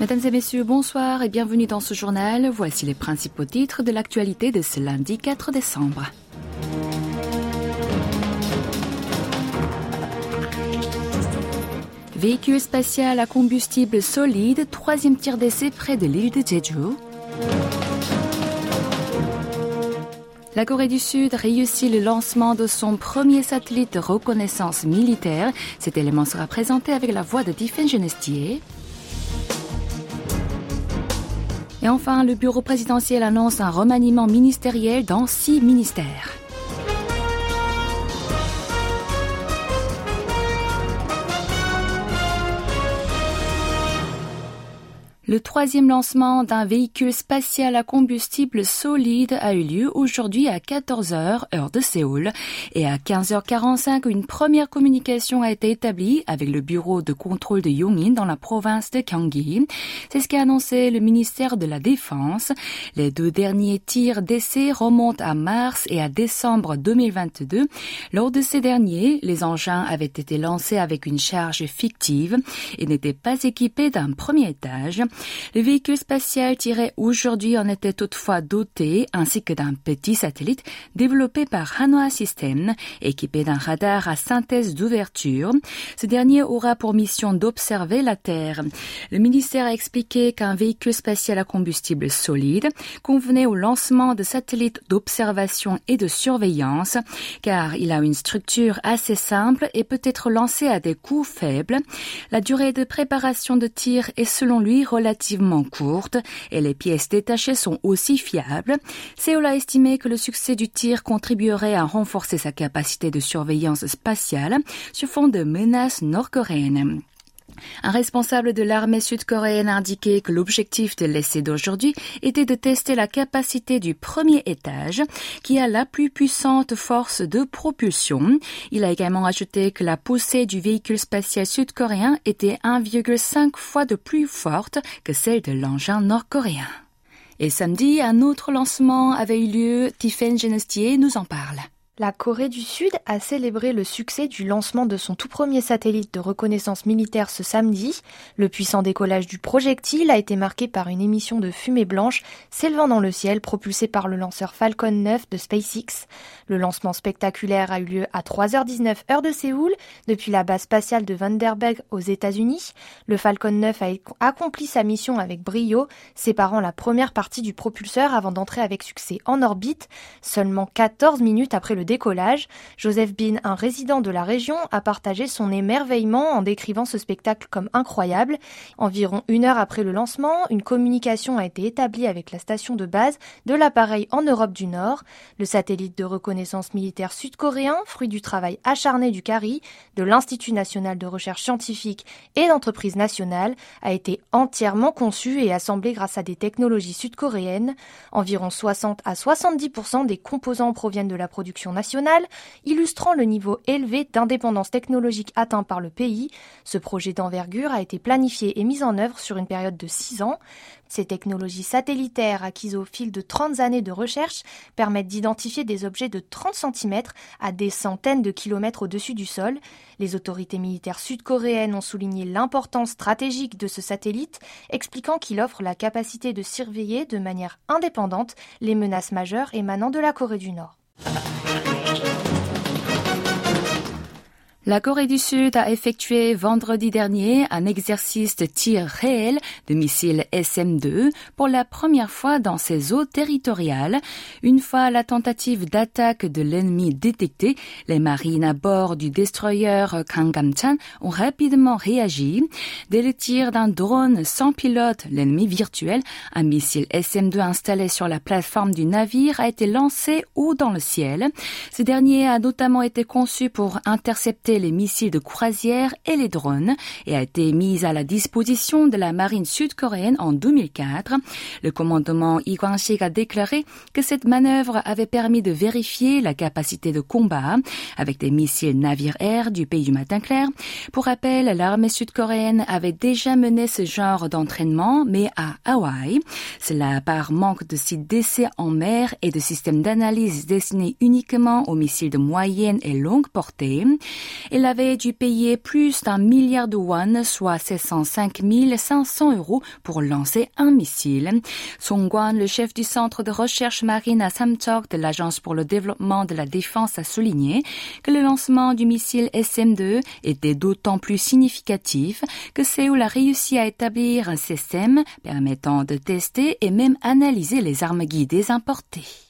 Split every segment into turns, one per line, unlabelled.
Mesdames et messieurs, bonsoir et bienvenue dans ce journal. Voici les principaux titres de l'actualité de ce lundi 4 décembre. Véhicule spatial à combustible solide, troisième tir d'essai près de l'île de Jeju. La Corée du Sud réussit le lancement de son premier satellite de reconnaissance militaire. Cet élément sera présenté avec la voix de Tiffen Genestier. Et enfin, le bureau présidentiel annonce un remaniement ministériel dans six ministères. Le troisième lancement d'un véhicule spatial à combustible solide a eu lieu aujourd'hui à 14h, heure de Séoul. Et à 15h45, une première communication a été établie avec le bureau de contrôle de Yongin dans la province de Gyeonggi. C'est ce qu'a annoncé le ministère de la Défense. Les deux derniers tirs d'essai remontent à mars et à décembre 2022. Lors de ces derniers, les engins avaient été lancés avec une charge fictive et n'étaient pas équipés d'un premier étage. Le véhicule spatial tiré aujourd'hui en était toutefois doté ainsi que d'un petit satellite développé par Hanwha System, équipé d'un radar à synthèse d'ouverture. Ce dernier aura pour mission d'observer la Terre. Le ministère a expliqué qu'un véhicule spatial à combustible solide convenait au lancement de satellites d'observation et de surveillance, car il a une structure assez simple et peut être lancé à des coûts faibles. La durée de préparation de tir est selon lui relativement relativement courte et les pièces détachées sont aussi fiables. Seoul a estimé que le succès du tir contribuerait à renforcer sa capacité de surveillance spatiale sur fond de menaces nord-coréennes. Un responsable de l'armée sud-coréenne a indiqué que l'objectif de l'essai d'aujourd'hui était de tester la capacité du premier étage, qui a la plus puissante force de propulsion. Il a également ajouté que la poussée du véhicule spatial sud-coréen était 1,5 fois de plus forte que celle de l'engin nord-coréen. Et samedi, un autre lancement avait eu lieu. Tiffen Genestier nous en parle.
La Corée du Sud a célébré le succès du lancement de son tout premier satellite de reconnaissance militaire ce samedi. Le puissant décollage du projectile a été marqué par une émission de fumée blanche s'élevant dans le ciel propulsée par le lanceur Falcon 9 de SpaceX. Le lancement spectaculaire a eu lieu à 3h19 heure de Séoul depuis la base spatiale de Vandenberg aux États-Unis. Le Falcon 9 a accompli sa mission avec brio, séparant la première partie du propulseur avant d'entrer avec succès en orbite, seulement 14 minutes après le Joseph Bean, un résident de la région, a partagé son émerveillement en décrivant ce spectacle comme incroyable. Environ une heure après le lancement, une communication a été établie avec la station de base de l'appareil en Europe du Nord. Le satellite de reconnaissance militaire sud-coréen, fruit du travail acharné du CARI, de l'Institut national de recherche scientifique et d'entreprise nationale, a été entièrement conçu et assemblé grâce à des technologies sud-coréennes. Environ 60 à 70% des composants proviennent de la production nationale illustrant le niveau élevé d'indépendance technologique atteint par le pays. Ce projet d'envergure a été planifié et mis en œuvre sur une période de six ans. Ces technologies satellitaires acquises au fil de 30 années de recherche permettent d'identifier des objets de 30 cm à des centaines de kilomètres au-dessus du sol. Les autorités militaires sud-coréennes ont souligné l'importance stratégique de ce satellite, expliquant qu'il offre la capacité de surveiller de manière indépendante les menaces majeures émanant de la Corée du Nord.
La Corée du Sud a effectué vendredi dernier un exercice de tir réel de missiles SM-2 pour la première fois dans ses eaux territoriales. Une fois la tentative d'attaque de l'ennemi détectée, les marines à bord du destroyer Kangamchan ont rapidement réagi. Dès le tir d'un drone sans pilote, l'ennemi virtuel, un missile SM-2 installé sur la plateforme du navire a été lancé haut dans le ciel. Ce dernier a notamment été conçu pour intercepter les missiles de croisière et les drones et a été mise à la disposition de la marine sud-coréenne en 2004. Le commandement Lee Kwang-sik a déclaré que cette manœuvre avait permis de vérifier la capacité de combat avec des missiles navires-air du pays du matin clair. Pour rappel, l'armée sud-coréenne avait déjà mené ce genre d'entraînement, mais à Hawaï. Cela par manque de sites d'essai en mer et de systèmes d'analyse destinés uniquement aux missiles de moyenne et longue portée. Elle avait dû payer plus d'un milliard de won, soit 705 500 euros pour lancer un missile. Song Guan, le chef du centre de recherche marine à Samchok de l'Agence pour le développement de la défense, a souligné que le lancement du missile SM-2 était d'autant plus significatif que Séoul a réussi à établir un système permettant de tester et même analyser les armes guidées importées.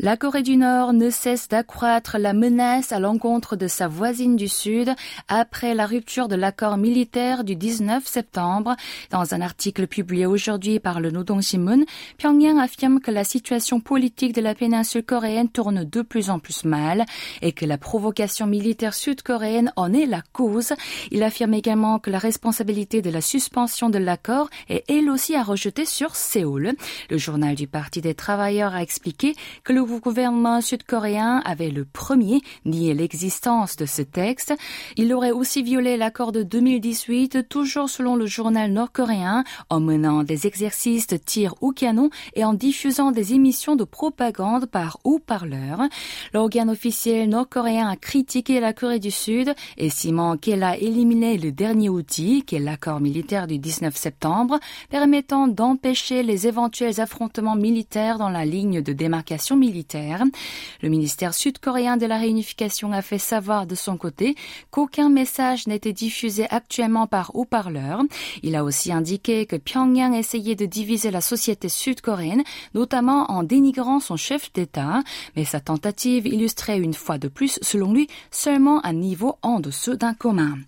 La Corée du Nord ne cesse d'accroître la menace à l'encontre de sa voisine du Sud après la rupture de l'accord militaire du 19 septembre. Dans un article publié aujourd'hui par le Nodong Shimun, Pyongyang affirme que la situation politique de la péninsule coréenne tourne de plus en plus mal et que la provocation militaire sud-coréenne en est la cause. Il affirme également que la responsabilité de la suspension de l'accord est elle aussi à rejeter sur Séoul. Le journal du Parti des travailleurs a expliqué que le gouvernement sud-coréen avait le premier nié l'existence de ce texte. Il aurait aussi violé l'accord de 2018, toujours selon le journal nord-coréen, en menant des exercices de tir au canon et en diffusant des émissions de propagande par haut-parleur. L'organe officiel nord-coréen a critiqué la Corée du Sud, estimant qu'elle a éliminé le dernier outil, qui est l'accord militaire du 19 septembre, permettant d'empêcher les éventuels affrontements militaires dans la ligne de démarcation militaire le ministère sud-coréen de la réunification a fait savoir de son côté qu'aucun message n'était diffusé actuellement par haut-parleur. Il a aussi indiqué que Pyongyang essayait de diviser la société sud-coréenne, notamment en dénigrant son chef d'État, mais sa tentative illustrait une fois de plus, selon lui, seulement un niveau en dessous d'un commun.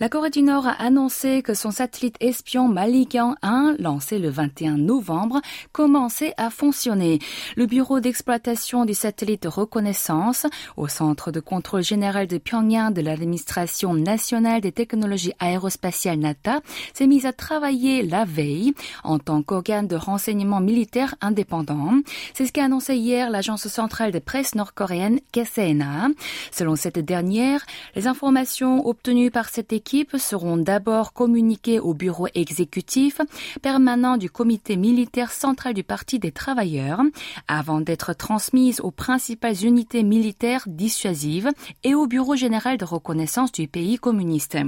La Corée du Nord a annoncé que son satellite espion Malikian 1, lancé le 21 novembre, commençait à fonctionner. Le bureau d'exploitation du satellite de reconnaissance au Centre de contrôle général de Pyongyang de l'administration nationale des technologies aérospatiales NATA s'est mise à travailler la veille en tant qu'organe de renseignement militaire indépendant. C'est ce qu'a annoncé hier l'agence centrale de presse nord-coréenne KCNA. Selon cette dernière, les informations obtenues par cette équipe seront d'abord communiquées au bureau exécutif permanent du comité militaire central du Parti des travailleurs avant d'être transmises transmises aux principales unités militaires dissuasives et au Bureau général de reconnaissance du pays communiste.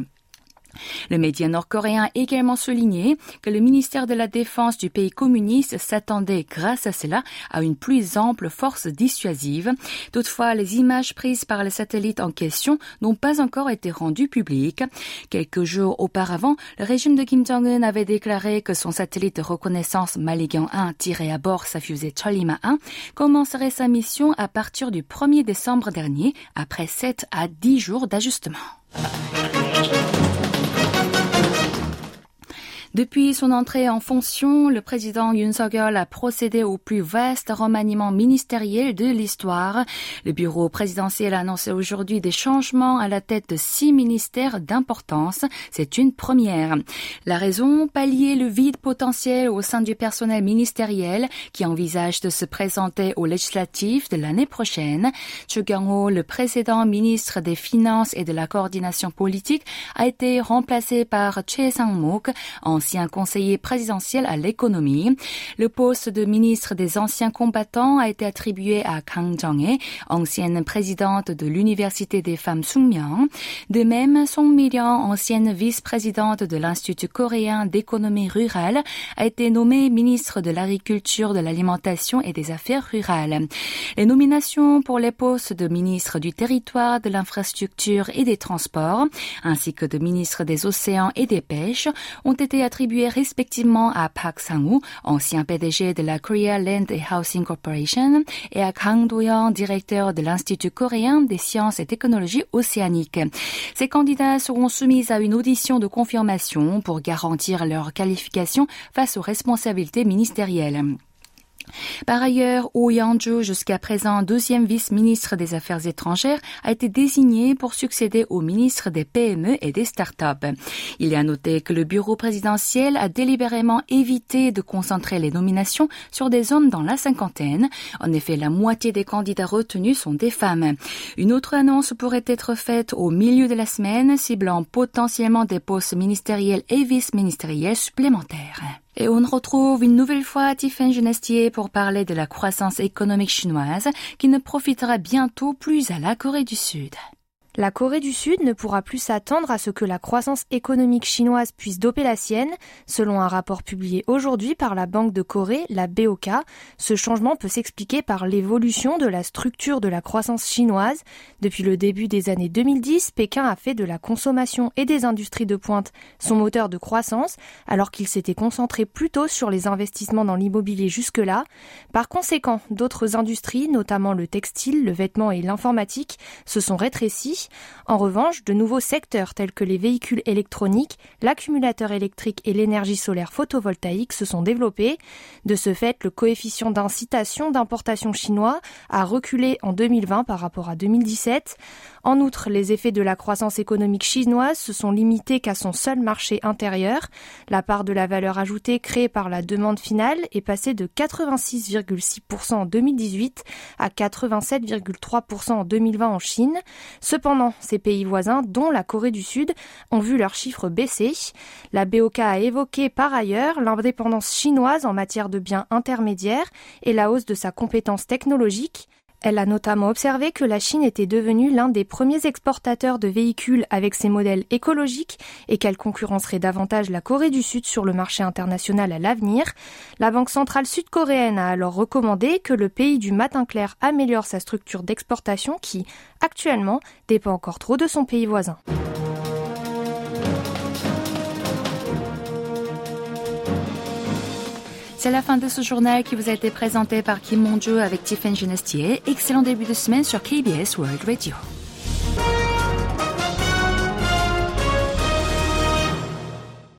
Le média nord-coréen a également souligné que le ministère de la Défense du pays communiste s'attendait, grâce à cela, à une plus ample force dissuasive. Toutefois, les images prises par les satellites en question n'ont pas encore été rendues publiques. Quelques jours auparavant, le régime de Kim Jong-un avait déclaré que son satellite de reconnaissance Maligan 1 tiré à bord sa fusée Cholima 1 commencerait sa mission à partir du 1er décembre dernier, après 7 à 10 jours d'ajustement? Depuis son entrée en fonction, le président Yoon Suk-yeol a procédé au plus vaste remaniement ministériel de l'histoire. Le bureau présidentiel a annoncé aujourd'hui des changements à la tête de six ministères d'importance. C'est une première. La raison, pallier le vide potentiel au sein du personnel ministériel qui envisage de se présenter aux législatives de l'année prochaine. Chu Kyung-ho, le précédent ministre des Finances et de la coordination politique, a été remplacé par Choi Sang-mok, ancien conseiller présidentiel à l'économie. Le poste de ministre des anciens combattants a été attribué à Kang Jong-hee, ancienne présidente de l'Université des femmes Sungmyang. De même, Song Mi-ryong, ancienne vice-présidente de l'Institut coréen d'économie rurale, a été nommée ministre de l'Agriculture, de l'Alimentation et des Affaires rurales. Les nominations pour les postes de ministre du Territoire, de l'Infrastructure et des Transports, ainsi que de ministre des Océans et des Pêches, ont été attribués respectivement à Park Sang-woo, ancien PDG de la Korea Land Housing Corporation, et à Kang Do-young, directeur de l'Institut coréen des sciences et technologies océaniques. Ces candidats seront soumis à une audition de confirmation pour garantir leur qualification face aux responsabilités ministérielles. Par ailleurs, Oh Yang-ju, jusqu'à présent deuxième vice-ministre des Affaires étrangères, a été désigné pour succéder au ministre des PME et des start-up. Il est à noter que le bureau présidentiel a délibérément évité de concentrer les nominations sur des hommes dans la cinquantaine. En effet, la moitié des candidats retenus sont des femmes. Une autre annonce pourrait être faite au milieu de la semaine, ciblant potentiellement des postes ministériels et vice-ministériels supplémentaires. Et on retrouve une nouvelle fois Tiffany Genestier pour parler de la croissance économique chinoise qui ne profitera bientôt plus à la Corée du Sud.
La Corée du Sud ne pourra plus s'attendre à ce que la croissance économique chinoise puisse doper la sienne, selon un rapport publié aujourd'hui par la Banque de Corée, la BOK. Ce changement peut s'expliquer par l'évolution de la structure de la croissance chinoise. Depuis le début des années 2010, Pékin a fait de la consommation et des industries de pointe son moteur de croissance, alors qu'il s'était concentré plutôt sur les investissements dans l'immobilier jusque-là. Par conséquent, d'autres industries, notamment le textile, le vêtement et l'informatique, se sont rétrécies en revanche, de nouveaux secteurs tels que les véhicules électroniques, l'accumulateur électrique et l'énergie solaire photovoltaïque se sont développés. De ce fait, le coefficient d'incitation d'importation chinois a reculé en 2020 par rapport à 2017. En outre, les effets de la croissance économique chinoise se sont limités qu'à son seul marché intérieur. La part de la valeur ajoutée créée par la demande finale est passée de 86,6% en 2018 à 87,3% en 2020 en Chine. Ces pays voisins, dont la Corée du Sud, ont vu leurs chiffres baisser. La BOK a évoqué par ailleurs l'indépendance chinoise en matière de biens intermédiaires et la hausse de sa compétence technologique. Elle a notamment observé que la Chine était devenue l'un des premiers exportateurs de véhicules avec ses modèles écologiques et qu'elle concurrencerait davantage la Corée du Sud sur le marché international à l'avenir. La Banque centrale sud-coréenne a alors recommandé que le pays du matin clair améliore sa structure d'exportation qui, actuellement, dépend encore trop de son pays voisin.
C'est la fin de ce journal qui vous a été présenté par Kim Monjo avec Tiffany Genestier. Excellent début de semaine sur KBS World Radio.